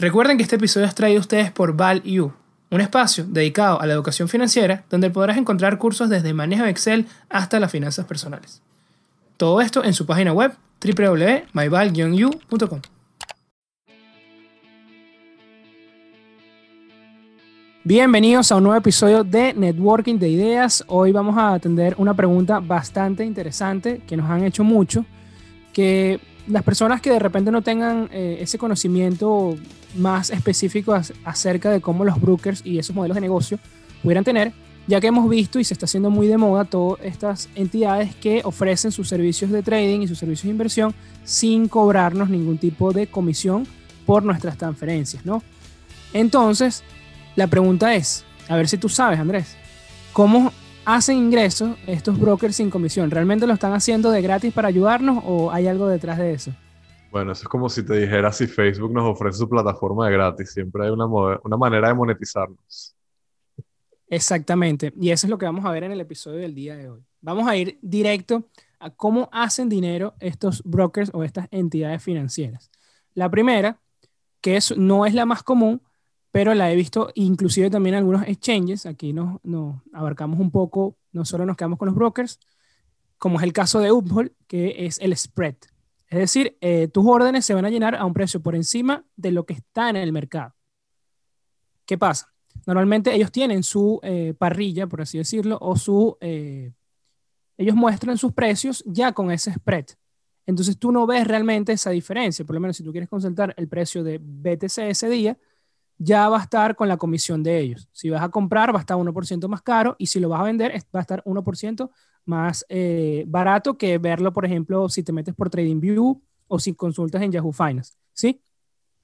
Recuerden que este episodio es traído a ustedes por ValU, un espacio dedicado a la educación financiera donde podrás encontrar cursos desde manejo de Excel hasta las finanzas personales. Todo esto en su página web www.myval-u.com. Bienvenidos a un nuevo episodio de Networking de Ideas. Hoy vamos a atender una pregunta bastante interesante que nos han hecho mucho, que las personas que de repente no tengan eh, ese conocimiento más específico acerca de cómo los brokers y esos modelos de negocio pudieran tener, ya que hemos visto y se está haciendo muy de moda todas estas entidades que ofrecen sus servicios de trading y sus servicios de inversión sin cobrarnos ningún tipo de comisión por nuestras transferencias, ¿no? Entonces, la pregunta es, a ver si tú sabes, Andrés, ¿cómo hacen ingresos estos brokers sin comisión? ¿Realmente lo están haciendo de gratis para ayudarnos o hay algo detrás de eso? Bueno, eso es como si te dijera si Facebook nos ofrece su plataforma de gratis. Siempre hay una, una manera de monetizarnos. Exactamente. Y eso es lo que vamos a ver en el episodio del día de hoy. Vamos a ir directo a cómo hacen dinero estos brokers o estas entidades financieras. La primera, que es, no es la más común, pero la he visto inclusive también en algunos exchanges. Aquí nos, abarcamos un poco, no solo nos quedamos con los brokers, como es el caso de Uphold, que es el spread. Es decir, eh, tus órdenes se van a llenar a un precio por encima de lo que está en el mercado. ¿Qué pasa? Normalmente ellos tienen su eh, parrilla, por así decirlo, o su... Eh, ellos muestran sus precios ya con ese spread. Entonces tú no ves realmente esa diferencia. Por lo menos si tú quieres consultar el precio de BTC ese día, ya va a estar con la comisión de ellos. Si vas a comprar, va a estar 1% más caro y si lo vas a vender, va a estar 1% más eh, barato que verlo, por ejemplo, si te metes por TradingView o si consultas en Yahoo Finance. ¿Sí?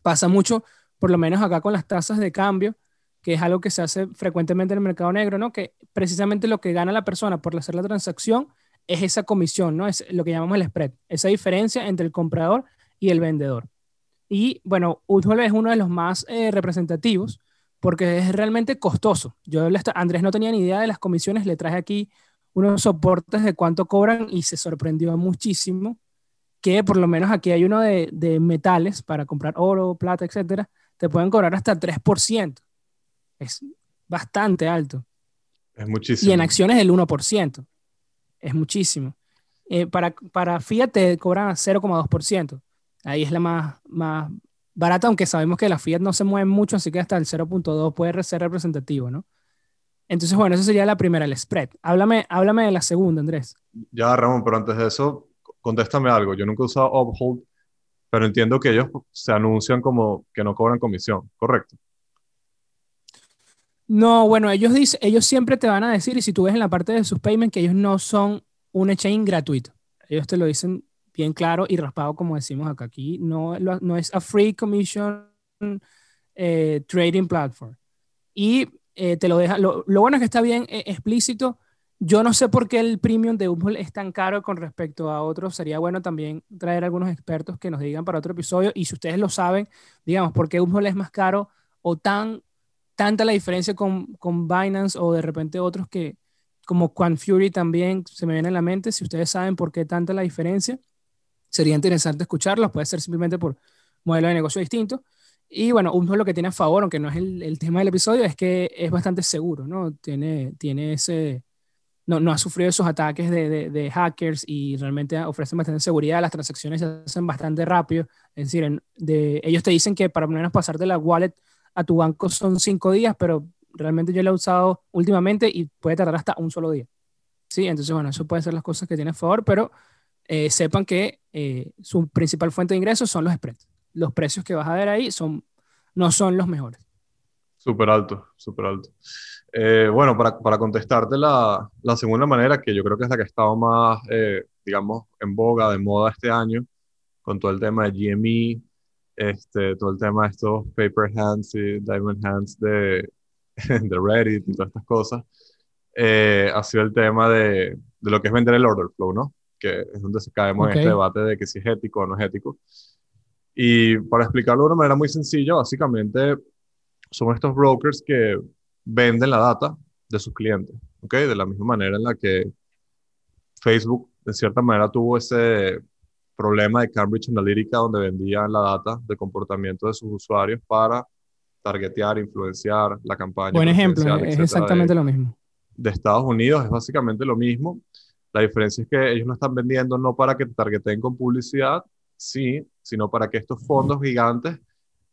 Pasa mucho, por lo menos acá con las tasas de cambio, que es algo que se hace frecuentemente en el mercado negro, ¿no? Que precisamente lo que gana la persona por hacer la transacción es esa comisión, ¿no? Es lo que llamamos el spread, esa diferencia entre el comprador y el vendedor. Y bueno, Uthold es uno de los más eh, representativos porque es realmente costoso. Yo, Andrés no tenía ni idea de las comisiones, le traje aquí unos soportes de cuánto cobran y se sorprendió muchísimo que por lo menos aquí hay uno de, de metales para comprar oro, plata, etcétera, te pueden cobrar hasta 3%. Es bastante alto. Es muchísimo. Y en acciones el 1%. Es muchísimo. Eh, para, para Fiat te cobran 0,2%. Ahí es la más, más barata, aunque sabemos que la Fiat no se mueve mucho, así que hasta el 0.2 puede ser representativo, ¿no? Entonces, bueno, esa sería la primera, el spread. Háblame, háblame de la segunda, Andrés. Ya, Ramón, pero antes de eso, contéstame algo. Yo nunca he usado Uphold, pero entiendo que ellos se anuncian como que no cobran comisión, ¿correcto? No, bueno, ellos, dicen, ellos siempre te van a decir, y si tú ves en la parte de sus payments, que ellos no son un exchange gratuito. Ellos te lo dicen bien claro y raspado, como decimos acá. Aquí no, no es a free commission eh, trading platform. Y eh, te lo deja. Lo, bueno es que está bien eh, explícito. Yo no sé por qué el premium de Uphold es tan caro con respecto a otros. Sería bueno también traer algunos expertos que nos digan para otro episodio. Y si ustedes lo saben, digamos, por qué Uphold es más caro o tan tanta la diferencia con, con Binance o de repente otros que, como Quan Fury también se me viene a la mente. Si ustedes saben por qué tanta la diferencia, sería interesante escucharlos, puede ser simplemente por modelo de negocio distinto. Y bueno, uno lo que tiene a favor, aunque no es el, el, tema del episodio, es que es bastante seguro, ¿no? Tiene, tiene ese, no, no ha sufrido esos ataques de, de, hackers y realmente ofrecen bastante seguridad, las transacciones se hacen bastante rápido, es decir, de, ellos te dicen que para menos pasar de la wallet a tu banco son cinco días, pero realmente yo lo he usado últimamente y puede tardar hasta un solo día. Sí, entonces bueno, eso puede ser las cosas que tiene a favor, pero eh, sepan que eh, su principal fuente de ingresos son los spreads. Los precios que vas a ver ahí son, no son los mejores. Súper alto, súper alto. Eh, bueno, para, para contestarte la, la, segunda manera, que yo creo que es la que ha estado más, digamos, en boga, de moda este año, con todo el tema de GME, este, todo el tema de estos paper hands y diamond hands de, de Reddit y todas estas cosas, ha sido el tema de, de, lo que es vender el order flow, ¿no? Que es donde se caemos en este debate de que si es ético o no es ético. Y para explicarlo de una manera muy sencilla, básicamente son estos brokers que venden la data de sus clientes, ¿ok? De la misma manera en la que Facebook, de cierta manera, tuvo ese, problema de Cambridge Analytica donde vendían la data de comportamiento de sus usuarios para targetear, influenciar la campaña. Buen ejemplo, es exactamente lo mismo. De Estados Unidos es básicamente lo mismo. La diferencia es que ellos no están vendiendo no para que te targeten con publicidad, sí, sino para que estos fondos gigantes,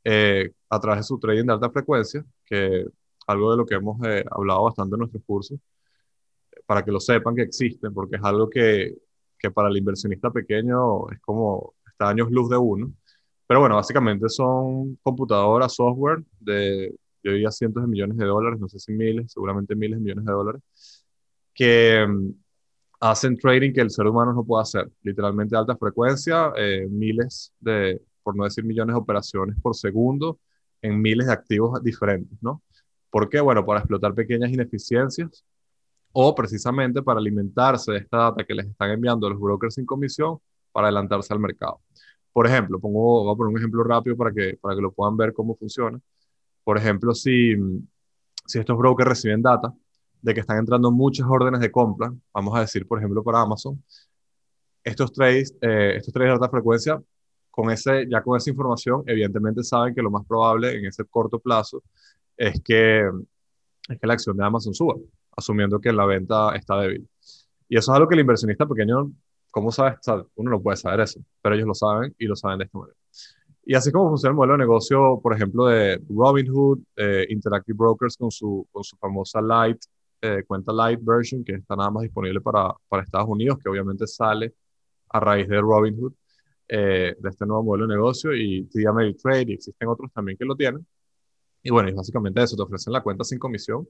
eh, a través de su trading de alta frecuencia, que algo de lo que hemos eh, hablado bastante en nuestros cursos, para que lo sepan que existen, porque es algo que, que para el inversionista pequeño es como está años luz de uno. Pero bueno, básicamente son computadoras, software de, yo diría cientos de millones de dólares, no sé si miles, seguramente miles de millones de dólares, que mm, hacen trading que el ser humano no puede hacer. Literalmente alta frecuencia, eh, miles de, por no decir millones de operaciones por segundo en miles de activos diferentes, ¿no? ¿Por qué? Bueno, para explotar pequeñas ineficiencias o precisamente para alimentarse de esta data que les están enviando los brokers sin comisión para adelantarse al mercado. Por ejemplo, pongo, voy a poner un ejemplo rápido para que, para que lo puedan ver cómo funciona. Por ejemplo, si, si estos brokers reciben data de que están entrando muchas órdenes de compra, vamos a decir, por ejemplo, para Amazon, estos trades, eh, estos trades de alta frecuencia, con ese, ya con esa información, evidentemente saben que lo más probable en ese corto plazo es que, es que la acción de Amazon suba asumiendo que la venta está débil. Y eso es algo que el inversionista pequeño, ¿cómo sabe? Uno no puede saber eso, pero ellos lo saben y lo saben de esta manera. Y así como funciona el modelo de negocio, por ejemplo, de Robinhood, eh, Interactive Brokers con su, con su famosa Light, eh, cuenta Light version, que está nada más disponible para, para Estados Unidos, que obviamente sale a raíz de Robinhood, eh, de este nuevo modelo de negocio, y TD Ameritrade, y existen otros también que lo tienen. Y bueno, básicamente eso, te ofrecen la cuenta sin comisión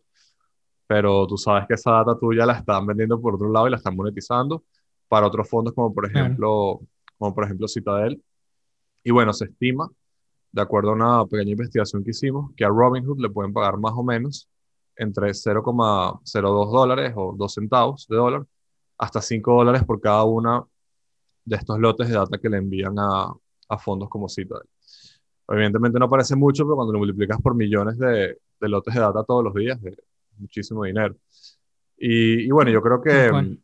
pero tú sabes que esa data tuya la están vendiendo por otro lado y la están monetizando para otros fondos como por ejemplo, como por ejemplo Citadel. Y bueno, se estima, de acuerdo a una pequeña investigación que hicimos, que a Robinhood le pueden pagar más o menos entre 0,02 dólares o 2 centavos de dólar hasta 5 dólares por cada una de estos lotes de data que le envían a, a fondos como Citadel. Evidentemente no parece mucho, pero cuando lo multiplicas por millones de, de lotes de data todos los días, muchísimo dinero. Y, bueno, yo creo que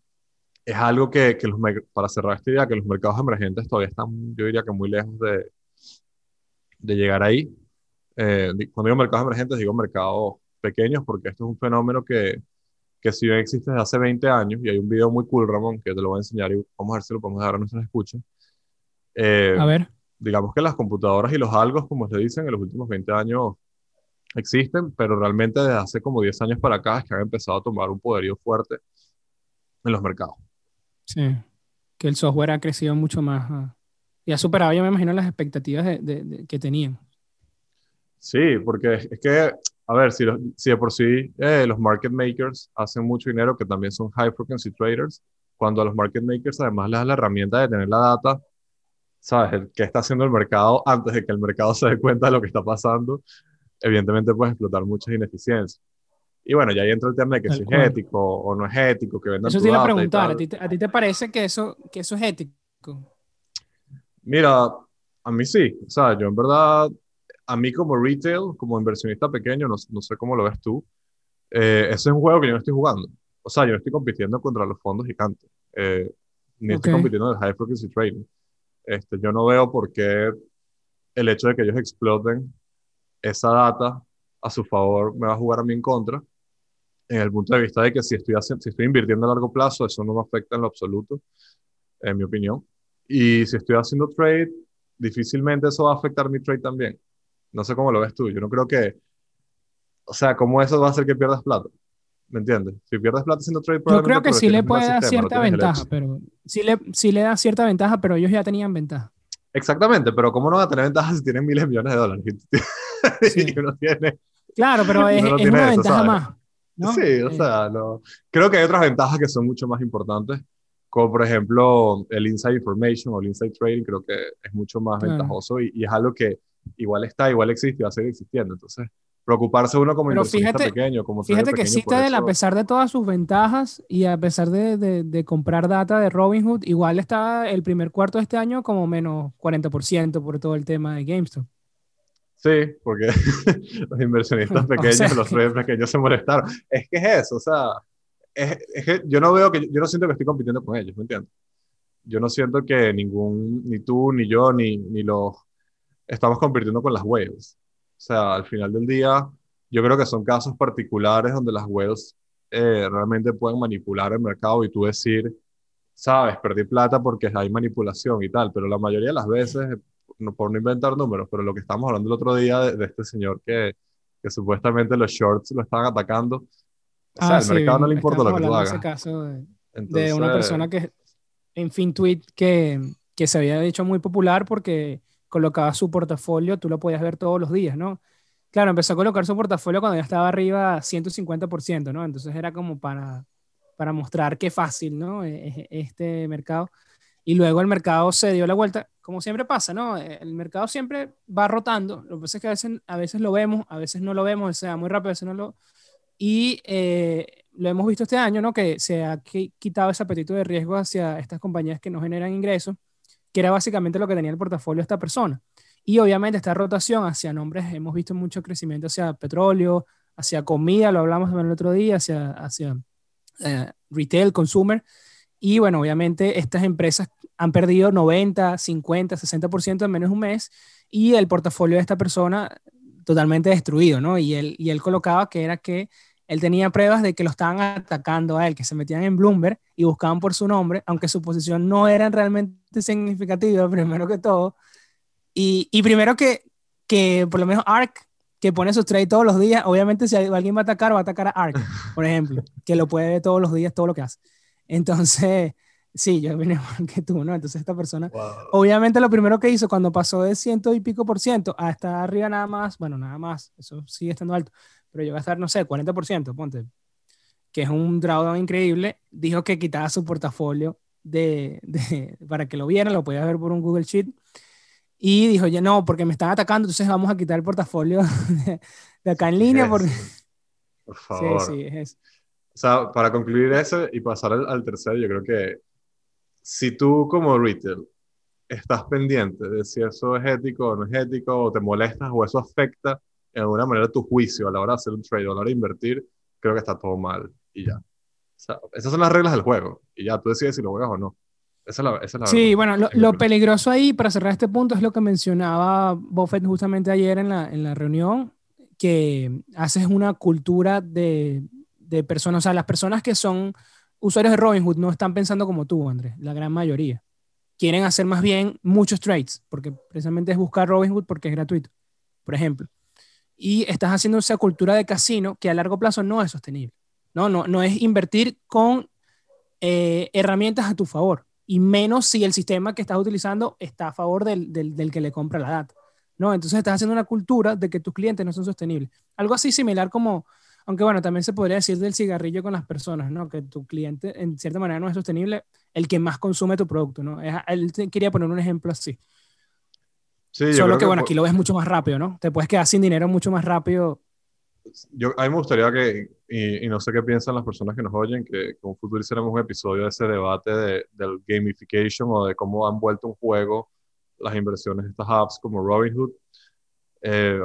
es algo que, que los, para cerrar esta idea, que los mercados emergentes todavía están, yo diría que muy lejos de, de llegar ahí. Eh, cuando digo mercados emergentes, digo mercados pequeños, porque esto es un fenómeno que, que si bien existe desde hace 20 años, y hay un video muy cool, Ramón, que te lo voy a enseñar y vamos a ver si lo podemos dar a nuestros escuchas. Eh, a ver. Digamos que las computadoras y los algos, como se dicen, en los últimos 20 años existen, pero realmente desde hace como 10 años para acá es que han empezado a tomar un poderío fuerte en los mercados. Sí, que el software ha crecido mucho más ah, y ha superado, yo me imagino, las expectativas de, que teníamos. Sí, porque es que, a ver, si, si de por sí eh, los market makers hacen mucho dinero, que también son high frequency traders, cuando a los market makers además les da la herramienta de tener la data, ¿sabes? ¿Qué está haciendo el mercado antes de que el mercado se dé cuenta de lo que está pasando? evidentemente puedes explotar muchas ineficiencias. Y bueno, ya ahí entra el tema de que si es ético o no es ético, que vendan Eso te iba a preguntar, ¿a ti, ¿a ti, te parece que eso, que eso es ético? Mira, a mí sí. O sea, yo en verdad, a mí como retail, como inversionista pequeño, no, no sé cómo lo ves tú, eh, ese es un juego que yo no estoy jugando. O sea, yo no estoy compitiendo contra los fondos gigantes. Eh, ni estoy compitiendo en el high frequency trading. Este, yo no veo por qué el hecho de que ellos exploten esa data a su favor me va a jugar a mí en contra, en el punto de vista de que si estoy, haciendo, si estoy invirtiendo a largo plazo, eso no me afecta en lo absoluto, en mi opinión. Y si estoy haciendo trade, difícilmente eso va a afectar mi trade también. No sé cómo lo ves tú. Yo no creo que, o sea, ¿cómo eso va a hacer que pierdas plata? ¿Me entiendes? Si pierdes plata haciendo trade, Yo creo que sí le puede dar cierta ventaja, pero sí le, sí le da cierta ventaja, pero ellos ya tenían ventaja. Exactamente, pero ¿cómo no va a tener ventaja si tienen miles de millones de dólares? Claro, pero es, una ventaja más. Sí, o sea, creo que hay otras ventajas que son mucho más importantes, como por ejemplo el inside information o el inside trading, creo que es mucho más ventajoso y, es algo que igual está, igual existe y va a seguir existiendo. Entonces, preocuparse uno como inversionista pequeño, como Fíjate que Citadel, a pesar de todas sus ventajas y a pesar de, de, de, comprar data de Robinhood, igual está el primer cuarto de este año como menos 40% por todo el tema de GameStop. Sí, porque los inversionistas pequeños, los traders pequeños se molestaron. Es que es eso, o sea, es, es, que yo no veo que, yo no siento que estoy compitiendo con ellos, ¿me entiendes? yo no siento que ningún, ni tú, ni yo, ni, ni los estamos compitiendo con las whales. O sea, al final del día, yo creo que son casos particulares donde las whales eh, realmente pueden manipular el mercado y tú decir, sabes, perdí plata porque hay manipulación y tal, pero la mayoría de las veces, no, por no inventar números, pero lo que estamos hablando el otro día de, este señor que, que, supuestamente los shorts lo estaban atacando, o sea, ah, mercado no le importa lo que tú hagas. Ese caso de, de, una persona que, en fin, tweet que, que se había hecho muy popular porque colocaba su portafolio, tú lo podías ver todos los días, ¿no? Claro, empezó a colocar su portafolio cuando ya estaba arriba 150%, ¿no? Entonces era como para, para mostrar qué fácil, ¿no? E, e, este mercado. Y luego el mercado se dio la vuelta, como siempre pasa, ¿no? El mercado siempre va rotando. Lo que pasa es que a veces, a veces lo vemos, a veces no lo vemos, o sea, muy rápido, a veces no lo... Y eh, lo hemos visto este año, ¿no? Que se ha quitado ese apetito de riesgo hacia estas compañías que no generan ingresos, que era básicamente lo que tenía el portafolio de esta persona. Y obviamente esta rotación hacia nombres, hemos visto mucho crecimiento hacia petróleo, hacia comida, lo hablamos el otro día, hacia, hacia eh, retail, consumer. Y bueno, obviamente estas empresas han perdido 90, 50, 60% en menos de un mes y el portafolio de esta persona totalmente destruido, ¿no? Y él, y él colocaba que era que él tenía pruebas de que lo estaban atacando a él, que se metían en Bloomberg y buscaban por su nombre, aunque su posición no era realmente significativa, primero que todo, y, primero que, que por lo menos ARK, que pone sus trades todos los días, obviamente si alguien va a atacar, va a atacar a ARK, por ejemplo, que lo puede ver todos los días, todo lo que hace. Entonces, sí, yo vine igual que tú, ¿no? Entonces esta persona, obviamente lo primero que hizo cuando pasó de ciento y pico por ciento a estar arriba nada más, bueno, nada más, eso sigue estando alto, pero llegó a estar, no sé, 40 por ciento, ponte, que es un drawdown increíble, dijo que quitaba su portafolio de, de, para que lo vieran, lo podía ver por un Google Sheet, y dijo, ya no, porque me están atacando, entonces vamos a quitar el portafolio de, acá en línea. Porque... Por favor. Sí, sí, es eso. O sea, para concluir eso y pasar al, tercero, yo creo que si tú como retail estás pendiente de si eso es ético o no es ético, o te molestas o eso afecta en alguna manera tu juicio a la hora de hacer un trade o a la hora de invertir, creo que está todo mal y ya. O sea, esas son las reglas del juego y ya tú decides si lo juegas o no sí, bueno, lo, peligroso ahí, para cerrar este punto, es lo que mencionaba Buffett justamente ayer en la, en la reunión, que haces una cultura de, de personas, o sea, las personas que son usuarios de Robinhood no están pensando como tú, Andrés, la gran mayoría. Quieren hacer más bien muchos trades, porque precisamente es buscar Robinhood porque es gratuito, por ejemplo. Y estás haciendo esa cultura de casino que a largo plazo no es sostenible. No, no, no es invertir con eh, herramientas a tu favor y menos si el sistema que estás utilizando está a favor del, del, que le compra la data. ¿no? Entonces estás haciendo una cultura de que tus clientes no son sostenibles. Algo así similar como, aunque bueno, también se podría decir del cigarrillo con las personas, ¿no? que tu cliente en cierta manera no es sostenible, el que más consume tu producto. ¿no? Él quería poner un ejemplo así. Sí, Solo que, bueno, aquí lo ves mucho más rápido, ¿no? Te puedes quedar sin dinero mucho más rápido yo, a mí me gustaría que, y, no sé qué piensan las personas que nos oyen, que con futuro hiciéramos un episodio de ese debate de, del gamification o de cómo han vuelto un juego las inversiones de estas apps como Robinhood. Eh,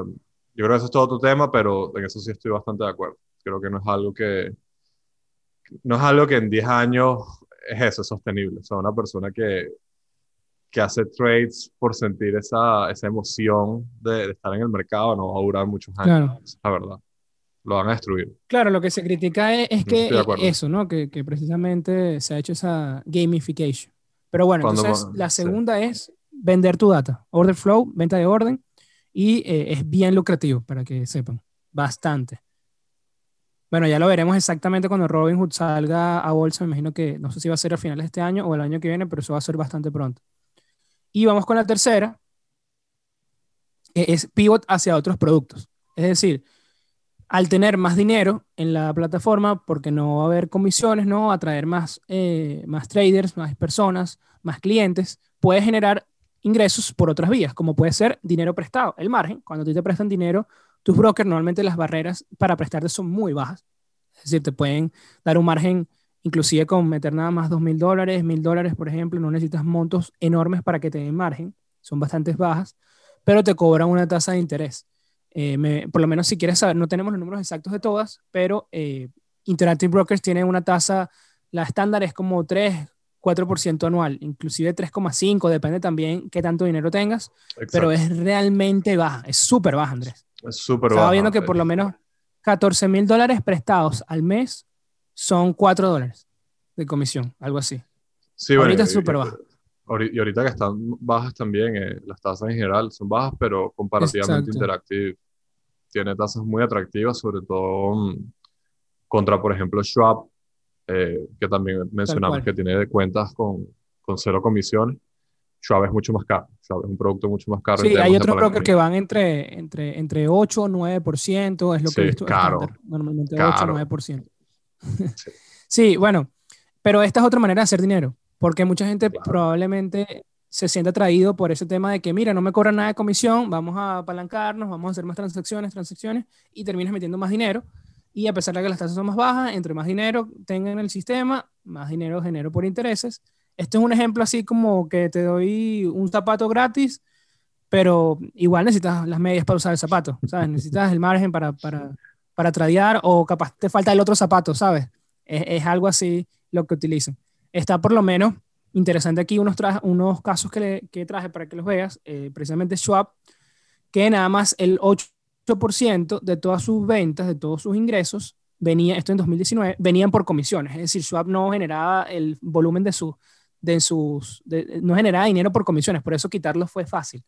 yo creo que eso es todo otro tema, pero en eso sí estoy bastante de acuerdo. Creo que no es algo que, no es algo que en 10 años es eso, es sostenible. O sea, una persona que, que hace trades por sentir esa, esa emoción de, estar en el mercado no va a durar muchos años, claro. la verdad lo van a destruir. Claro, lo que se critica es, que eso, ¿no? Que, que, precisamente se ha hecho esa gamification. Pero bueno, entonces la segunda es vender tu data. Order flow, venta de orden, y eh, es bien lucrativo, para que sepan. Bastante. Bueno, ya lo veremos exactamente cuando Robinhood salga a bolsa. Me imagino que no sé si va a ser a finales de este año o el año que viene, pero eso va a ser bastante pronto. Y vamos con la tercera, que es pivot hacia otros productos. Es decir, al tener más dinero en la plataforma, porque no va a haber comisiones, ¿no? Atraer más, eh, más traders, más personas, más clientes, puede generar ingresos por otras vías, como puede ser dinero prestado. El margen, cuando te prestan dinero, tus brokers normalmente las barreras para prestarte son muy bajas. Es decir, te pueden dar un margen, inclusive con meter nada más dos mil dólares, mil dólares, por ejemplo, no necesitas montos enormes para que te den margen, son bastante bajas, pero te cobran una tasa de interés. Eh, por lo menos si quieres saber, no tenemos los números exactos de todas, pero eh, Interactive Brokers tiene una tasa, la estándar es como 3, 4% anual, inclusive 3,5, depende también qué tanto dinero tengas, pero es realmente baja, es súper baja, Andrés. Es súper baja. Estaba viendo que por lo menos 14 mil dólares prestados al mes son 4 dólares de comisión, algo así. Sí, ahorita es súper baja. Y ahorita que están bajas también, eh, las tasas en general son bajas, pero comparativamente Interactive tiene tasas muy atractivas, sobre todo mm, contra, por ejemplo, Schwab, eh, que también mencionamos que tiene cuentas con, con cero comisiones. Schwab es mucho más caro. Schwab es un producto mucho más caro. Sí, hay otros brokers que van entre, entre, entre 8 o 9%, es lo que he visto. Caro, normalmente 8 o 9%. Sí. sí, bueno, pero esta es otra manera de hacer dinero, porque mucha gente probablemente se siente atraído por ese tema de que, mira, no me cobran nada de comisión, vamos a apalancarnos, vamos a hacer más transacciones, transacciones, y terminas metiendo más dinero y a pesar de que las tasas son más bajas, entre más dinero tenga en el sistema, más dinero genero por intereses. Esto es un ejemplo así como que te doy un zapato gratis, pero igual necesitas las medias para usar el zapato, ¿sabes? Necesitas el margen para, para, para tradear o capaz te falta el otro zapato, ¿sabes? Es, algo así lo que utilizan. Está por lo menos interesante aquí unos, casos que, que traje para que los veas, eh, precisamente Schwab, que nada más el 8 8% de todas sus ventas, de todos sus ingresos, venía, esto en 2019, venían por comisiones. Es decir, Schwab no generaba el volumen de, su, de sus, no generaba dinero por comisiones, por eso quitarlo fue fácil.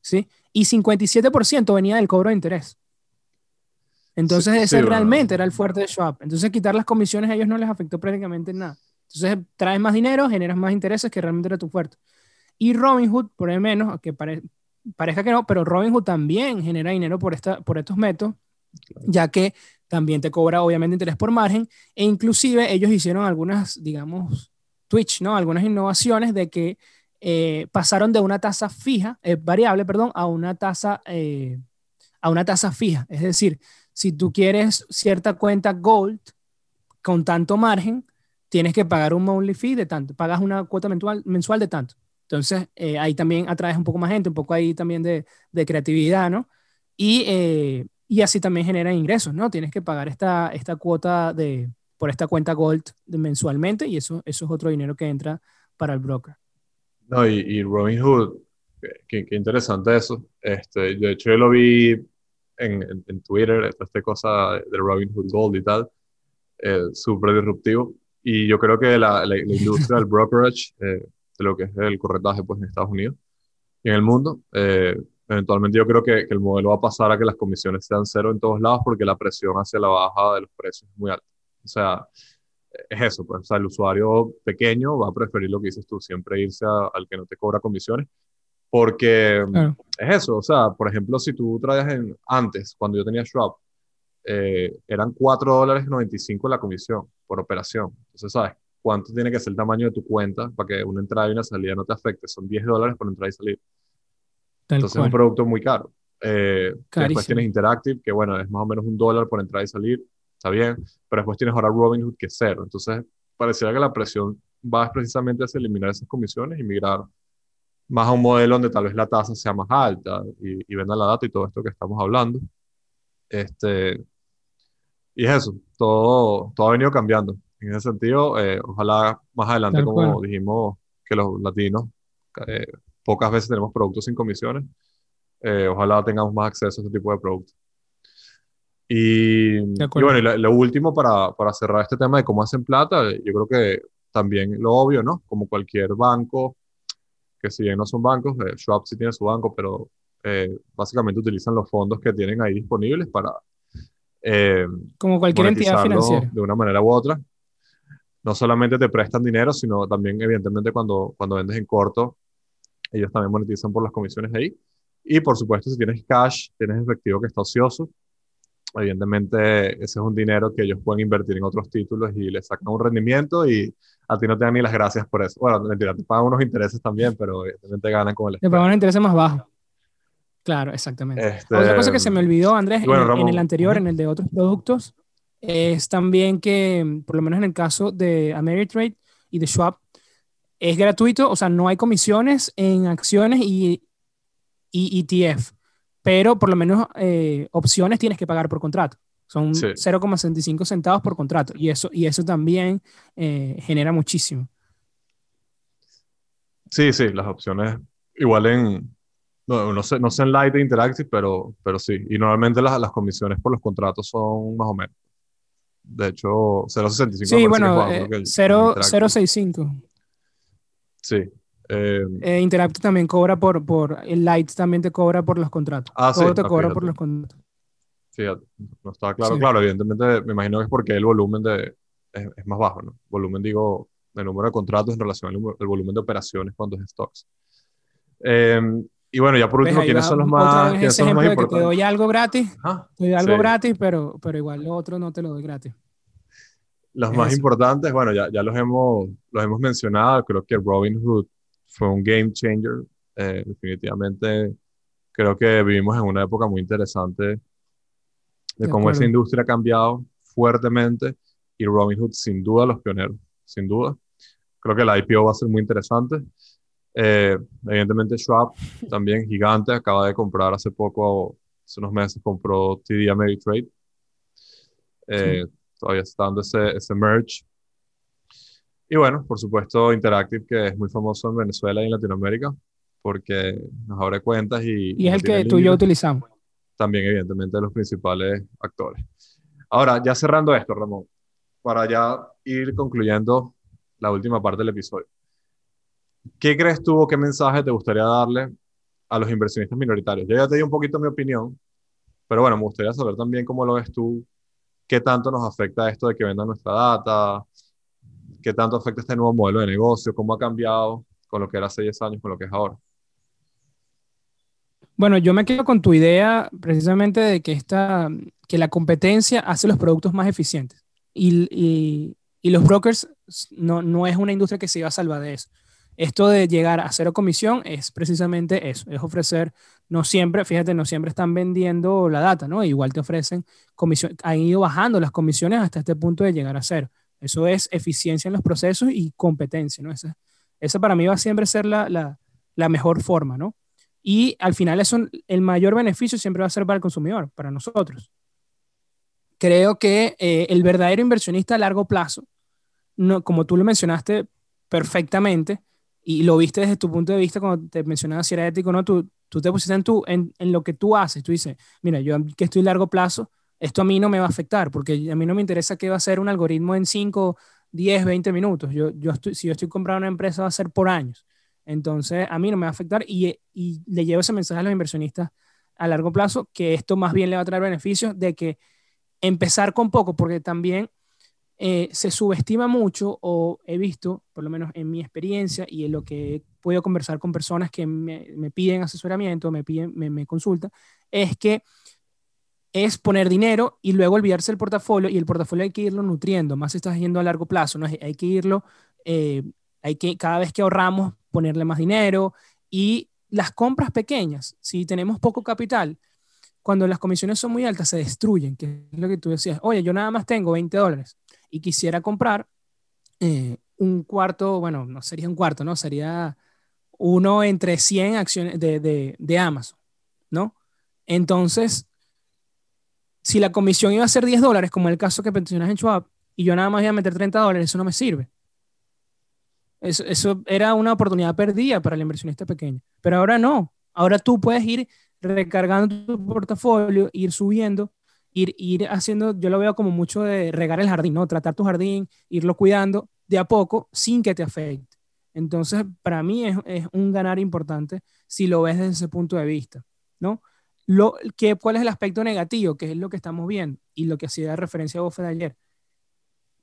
¿sí? Y 57% venía del cobro de interés. Entonces ese realmente era el fuerte de Schwab. Entonces quitar las comisiones a ellos no les afectó prácticamente nada. Entonces traes más dinero, generas más intereses que realmente era tu fuerte. Y Robinhood, por lo menos, que parece parezca que no, pero Robinhood también genera dinero por, esta, por estos métodos, ya que también te cobra obviamente interés por margen, e inclusive ellos hicieron algunas, digamos, Twitch, ¿no? Algunas innovaciones de que eh, pasaron de una tasa fija, eh, variable, perdón, a una tasa, eh, a una tasa fija. Es decir, si tú quieres cierta cuenta Gold con tanto margen, tienes que pagar un monthly fee de tanto, pagas una cuota mensual, mensual de tanto. Entonces, eh, ahí también atraes un poco más gente, un poco ahí también de, de creatividad, ¿no? Y, eh, y, así también genera ingresos, ¿no? Tienes que pagar esta, esta cuota de, por esta cuenta Gold mensualmente y eso, eso es otro dinero que entra para el broker. No, y, y Robinhood, qué, interesante eso. Este, de hecho, yo lo vi en, en, Twitter, esta cosa de Robinhood Gold y tal, eh, súper disruptivo. Y yo creo que la, la, industria del brokerage de lo que es el corretaje pues, en Estados Unidos y en el mundo. Eh, eventualmente yo creo que, que, el modelo va a pasar a que las comisiones sean cero en todos lados porque la presión hacia la baja de los precios es muy alta. O sea, es eso, pues, o sea, el usuario pequeño va a preferir lo que dices tú, siempre irse al que no te cobra comisiones, porque es eso, o sea, por ejemplo, si tú traes en, antes, cuando yo tenía Schwab, eh, eran 4 dólares 95 la comisión por operación. Entonces, ¿sabes? cuánto tiene que ser el tamaño de tu cuenta para que una entrada y una salida no te afecte. Son 10 dólares por entrar y salir. Entonces es un producto muy caro. Eh, después tienes Interactive, que bueno, es más o menos un dólar por entrar y salir. Está bien. Pero después tienes ahora Robinhood, que es cero. Entonces pareciera que la presión va precisamente hacia eliminar esas comisiones y migrar más a un modelo donde tal vez la tasa sea más alta y, y venda la data y todo esto que estamos hablando. Este, y es eso, todo, todo ha venido cambiando en ese sentido, eh, ojalá más adelante, como dijimos, que los latinos eh, pocas veces tenemos productos sin comisiones, eh, ojalá tengamos más acceso a este tipo de productos. Y, bueno, y lo, último para, para, cerrar este tema de cómo hacen plata, yo creo que también lo obvio, ¿no? Como cualquier banco, que si bien no son bancos, Schwab sí tiene su banco, pero básicamente utilizan los fondos que tienen ahí disponibles para... como cualquier entidad financiera. De una manera u otra no solamente te prestan dinero, sino también, evidentemente, cuando, cuando vendes en corto, ellos también monetizan por las comisiones ahí. Y por supuesto, si tienes cash, tienes efectivo que está ocioso, evidentemente ese es un dinero que ellos pueden invertir en otros títulos y le sacan un rendimiento y a ti no te dan ni las gracias por eso. Bueno, mentira, te pagan unos intereses también, pero evidentemente ganan con el... Te pagan unos intereses más bajos. Claro, exactamente. Este, Otra cosa que se me olvidó, Andrés, en, el anterior, en el de otros productos, es también que, por lo menos en el caso de Ameritrade y de Schwab, es gratuito, o sea, no hay comisiones en acciones y, y ETF, pero por lo menos eh, opciones tienes que pagar por contrato. Son 0,65 centavos por contrato y eso, y eso también eh, genera muchísimo. Sí, sí, las opciones igual en, no, no sé, no sé en Light de Interactive, pero, pero sí. Y normalmente las, las comisiones por los contratos son más o menos. De hecho, 0.65. Sí, bueno, 0.65. Eh, sí. Eh, eh, Interactive también cobra por, por, el Light también te cobra por los contratos. Ah, Todo te cobra por los contratos. Fíjate, no estaba claro. Claro, evidentemente me imagino que es porque el volumen de, es, más bajo, ¿no? Volumen, digo, de número de contratos en relación al, volumen de operaciones cuando es stocks. Em, y bueno, ya por último, ¿quiénes son los más, ¿quiénes son los más importantes? te doy algo gratis, te doy algo gratis, pero, pero igual lo otro no te lo doy gratis. Los más importantes, bueno, ya, ya los, hemos, los hemos mencionado, creo que Robinhood fue un game changer, eh, definitivamente creo que vivimos en una época muy interesante de, cómo esa industria ha cambiado fuertemente y Robinhood sin duda los pioneros, sin duda. Creo que la IPO va a ser muy interesante. Eh, evidentemente Schwab, también gigante, acaba de comprar hace poco, hace unos meses, compró TD Ameritrade. Eh, Todavía está dando ese, ese merge. Y bueno, por supuesto, Interactive, que es muy famoso en Venezuela y en Latinoamérica, porque nos abre cuentas y... Y es el que tú y yo utilizamos. También, evidentemente, los principales actores. Ahora, ya cerrando esto, Ramón, para ya ir concluyendo la última parte del episodio. ¿Qué crees tú o qué mensaje te gustaría darle a los inversionistas minoritarios? Yo ya te di un poquito mi opinión, pero bueno, me gustaría saber también cómo lo ves tú, qué tanto nos afecta esto de que vendan nuestra data, qué tanto afecta este nuevo modelo de negocio, cómo ha cambiado con lo que era hace 10 años, con lo que es ahora. Bueno, yo me quedo con tu idea precisamente de que, esta, que la competencia hace los productos más eficientes. Y, y, y los brokers no, no, es una industria que se iba a salvar de eso. Esto de llegar a cero comisión es precisamente eso, es ofrecer, no siempre, fíjate, no siempre están vendiendo la data, ¿no? Igual te ofrecen comisión, han ido bajando las comisiones hasta este punto de llegar a cero. Eso es eficiencia en los procesos y competencia, ¿no? Esa, esa para mí va a siempre ser la, la, la mejor forma, ¿no? Y al final eso, el mayor beneficio siempre va a ser para el consumidor, para nosotros. Creo que eh, el verdadero inversionista a largo plazo, no, como tú lo mencionaste perfectamente, y lo viste desde tu punto de vista cuando te mencionaba si era ético no, tú, tú te pusiste en, tu, en, en, lo que tú haces. Tú dices, mira, yo que estoy a largo plazo, esto a mí no me va a afectar, porque a mí no me interesa qué va a ser un algoritmo en 5, 10, 20 minutos. Yo, yo estoy, si yo estoy comprando una empresa, va a ser por años. Entonces, a mí no me va a afectar y, y le llevo ese mensaje a los inversionistas a largo plazo, que esto más bien le va a traer beneficios de que empezar con poco, porque también eh, se subestima mucho o he visto, por lo menos en mi experiencia y en lo que he podido conversar con personas que me, me piden asesoramiento, me, piden, me, me consultan, es que es poner dinero y luego olvidarse del portafolio y el portafolio hay que irlo nutriendo, más estás yendo a largo plazo, ¿no? hay que irlo, eh, hay que cada vez que ahorramos ponerle más dinero y las compras pequeñas, si tenemos poco capital, cuando las comisiones son muy altas se destruyen, que es lo que tú decías, oye, yo nada más tengo 20 dólares, y quisiera comprar eh, un cuarto, bueno, no sería un cuarto, ¿no? Sería uno entre 100 acciones de, de, de Amazon, ¿no? Entonces, si la comisión iba a ser 10 dólares, como el caso que mencionas en Schwab, y yo nada más iba a meter 30 dólares, eso no me sirve. Eso, eso, era una oportunidad perdida para el inversionista pequeño. Pero ahora no. Ahora tú puedes ir recargando tu portafolio, ir subiendo ir, ir haciendo, yo lo veo como mucho de regar el jardín, ¿no? Tratar tu jardín, irlo cuidando de a poco sin que te afecte. Entonces, para mí es, es un ganar importante si lo ves desde ese punto de vista, ¿no? Lo, que, ¿Cuál es el aspecto negativo? Que es lo que estamos viendo y lo que hacía referencia a Buffett ayer.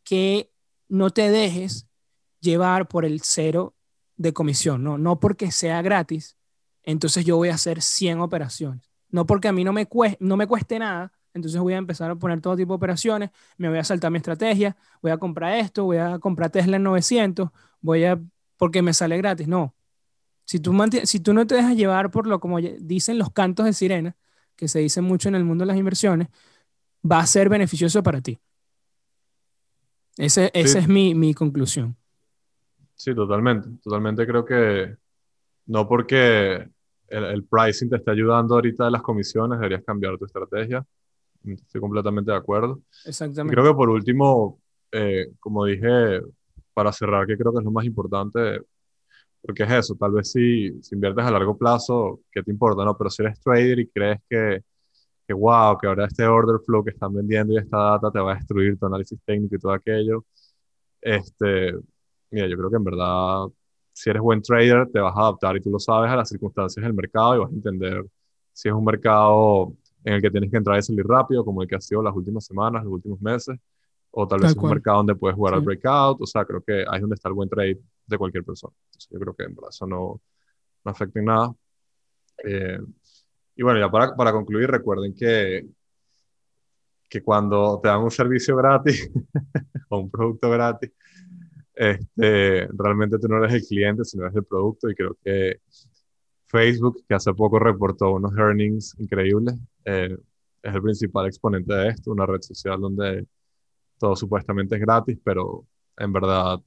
Que no te dejes llevar por el cero de comisión, ¿no? No porque sea gratis, entonces yo voy a hacer 100 operaciones. No porque a mí no me, cueste, no me cueste nada, entonces voy a empezar a poner todo tipo de operaciones, me voy a saltar mi estrategia, voy a comprar esto, voy a comprar Tesla en 900, voy a, porque me sale gratis. No. Si tú, si tú no te dejas llevar por lo como dicen los cantos de sirena, que se dicen mucho en el mundo de las inversiones, va a ser beneficioso para ti. Ese, Esa es mi, mi conclusión. Sí, totalmente. Totalmente creo que no porque el, el, pricing te está ayudando ahorita de las comisiones, deberías cambiar tu estrategia. Estoy completamente de acuerdo. Exactamente. creo que por último, eh, como dije, para cerrar, que creo que es lo más importante, Porque es eso, tal vez si, si inviertes a largo plazo, ¿qué te importa? No, pero si eres trader y crees que, que wow, que ahora este order flow que están vendiendo y esta data te va a destruir tu análisis técnico y todo aquello, este, mira, yo creo que en verdad, si eres buen trader, te vas a adaptar y tú lo sabes a las circunstancias del mercado y vas a entender si es un mercado en el que tienes que entrar y salir rápido, como el que ha sido las últimas semanas, los últimos meses, o tal vez es un mercado donde puedes jugar al breakout, o sea, creo que ahí es donde está el buen trade de cualquier persona. Entonces, yo creo que en verdad eso no, no afecta en nada. Eh, y bueno, ya para, para concluir, recuerden que, que cuando te dan un servicio gratis o un producto gratis, este, realmente tú no eres el cliente, sino eres el producto y creo que Facebook, que hace poco reportó unos earnings increíbles, eh, es el principal exponente de esto, una red social donde todo supuestamente es gratis, pero en verdad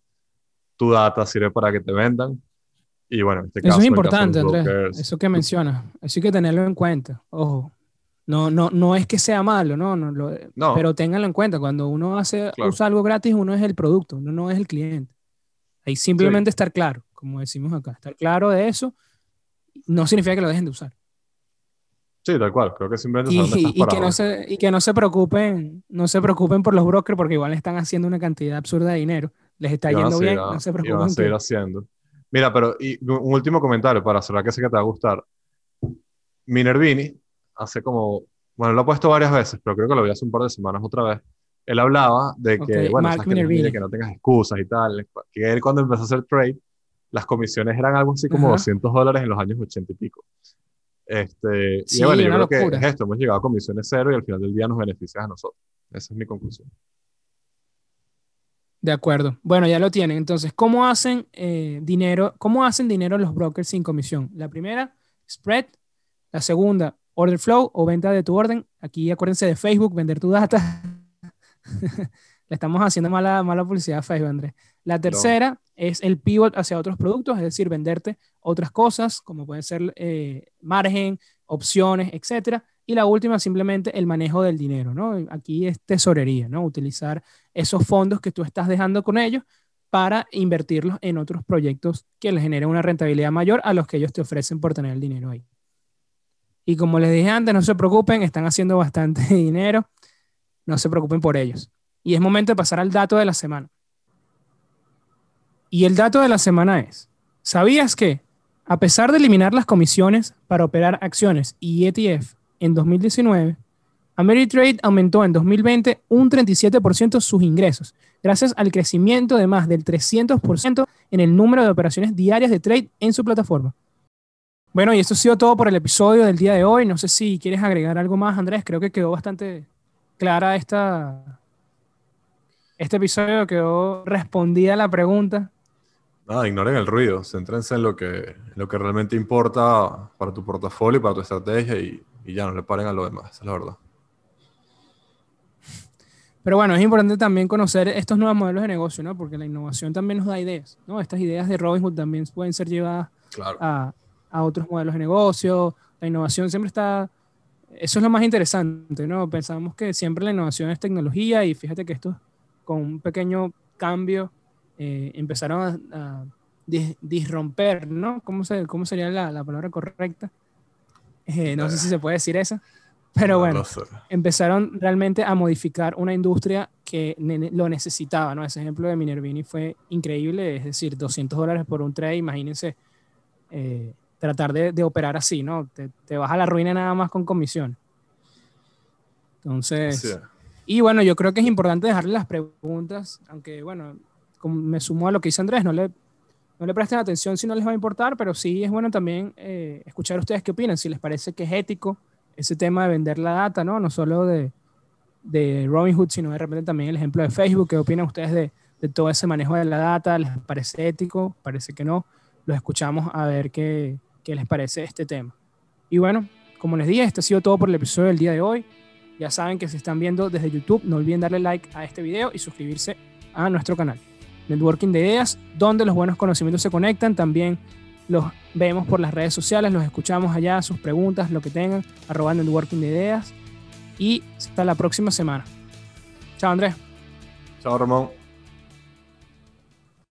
tu data sirve para que te vendan. Y bueno, en este caso... Eso es importante, Andrés, eso que mencionas, hay que tenerlo en cuenta, ojo. No, no, no es que sea malo, no, no, no. pero ténganlo en cuenta, cuando uno hace, usa algo gratis, uno es el producto, uno no es el cliente. Ahí simplemente estar claro, como decimos acá, estar claro de eso no significa que lo dejen de usar. Sí, tal cual, creo que simplemente y, y, que no se, y que no se preocupen, no se preocupen por los brokers porque igual están haciendo una cantidad absurda de dinero. Les está yendo bien, no se preocupen. Y van a seguir haciendo. Mira, pero y un último comentario para cerrar que sé que te va a gustar. Minervini, hace como, bueno, lo ha puesto varias veces, pero creo que lo vi hace un par de semanas otra vez. Él hablaba de que, bueno, que, que, no tengas excusas y tal. Que él cuando empezó a hacer trade, las comisiones eran algo así como 200 dólares en los años 80 y pico. Este, y bueno, yo creo que es esto, hemos llegado a comisiones cero y al final del día nos beneficia a nosotros. Esa es mi conclusión. De acuerdo. Bueno, ya lo tienen. Entonces, ¿cómo hacen eh, dinero? ¿Cómo hacen dinero los brokers sin comisión? La primera, spread. La segunda, order flow o venta de tu orden. Aquí acuérdense de Facebook, vender tu data. Le estamos haciendo mala, mala publicidad a Facebook, Andrés. La tercera es el pivot hacia otros productos, es decir, venderte otras cosas, como pueden ser eh, margen, opciones, etcétera. Y la última, simplemente el manejo del dinero, ¿no? Aquí es tesorería, ¿no? Utilizar esos fondos que tú estás dejando con ellos para invertirlos en otros proyectos que les generen una rentabilidad mayor a los que ellos te ofrecen por tener el dinero ahí. Y como les dije antes, no se preocupen, están haciendo bastante dinero, no se preocupen por ellos. Y es momento de pasar al dato de la semana. Y el dato de la semana es, ¿sabías que a pesar de eliminar las comisiones para operar acciones y ETF en 2019, Ameritrade aumentó en 2020 un 37% sus ingresos, gracias al crecimiento de más del 300% en el número de operaciones diarias de trade en su plataforma. Bueno, y esto ha sido todo por el episodio del día de hoy. No sé si quieres agregar algo más, Andrés. Creo que quedó bastante clara esta, este episodio, quedó respondida la pregunta nada, ignoren el ruido, céntrense en lo que, lo que realmente importa para tu portafolio, para tu estrategia y, ya no le paren a lo demás, esa es la verdad. Pero bueno, es importante también conocer estos nuevos modelos de negocio, ¿no? Porque la innovación también nos da ideas, ¿no? Estas ideas de Robinhood también pueden ser llevadas a, a, otros modelos de negocio. La innovación siempre está... Eso es lo más interesante, ¿no? Pensamos que siempre la innovación es tecnología y fíjate que esto con un pequeño cambio eh, empezaron a, disromper, ¿no? ¿Cómo, se, cómo sería la, la palabra correcta? Eh, no sé si se puede decir eso, pero bueno, empezaron realmente a modificar una industria que lo necesitaba, ¿no? Ese ejemplo de Minervini fue increíble, es decir, 200 dólares por un trade, imagínense eh, tratar de, de, operar así, ¿no? Te, te, vas a la ruina nada más con comisión. Entonces, y bueno, yo creo que es importante dejarle las preguntas, aunque bueno, me sumo a lo que dice Andrés, no le, no le presten atención si no les va a importar, pero sí es bueno también eh, escuchar a ustedes qué opinan, si les parece que es ético ese tema de vender la data, ¿no? No solo de, de Robinhood, sino de repente también el ejemplo de Facebook, ¿qué opinan ustedes de, de todo ese manejo de la data? ¿Les parece ético? Parece que no. Los escuchamos a ver qué, qué les parece este tema. Y bueno, como les dije, esto ha sido todo por el episodio del día de hoy. Ya saben que si están viendo desde YouTube, no olviden darle like a este video y suscribirse a nuestro canal networking de ideas, donde los buenos conocimientos se conectan. También los vemos por las redes sociales, los escuchamos allá, sus preguntas, lo que tengan, arroba networking de ideas. Y hasta la próxima semana. Chao, Andrés. Chao, Ramón.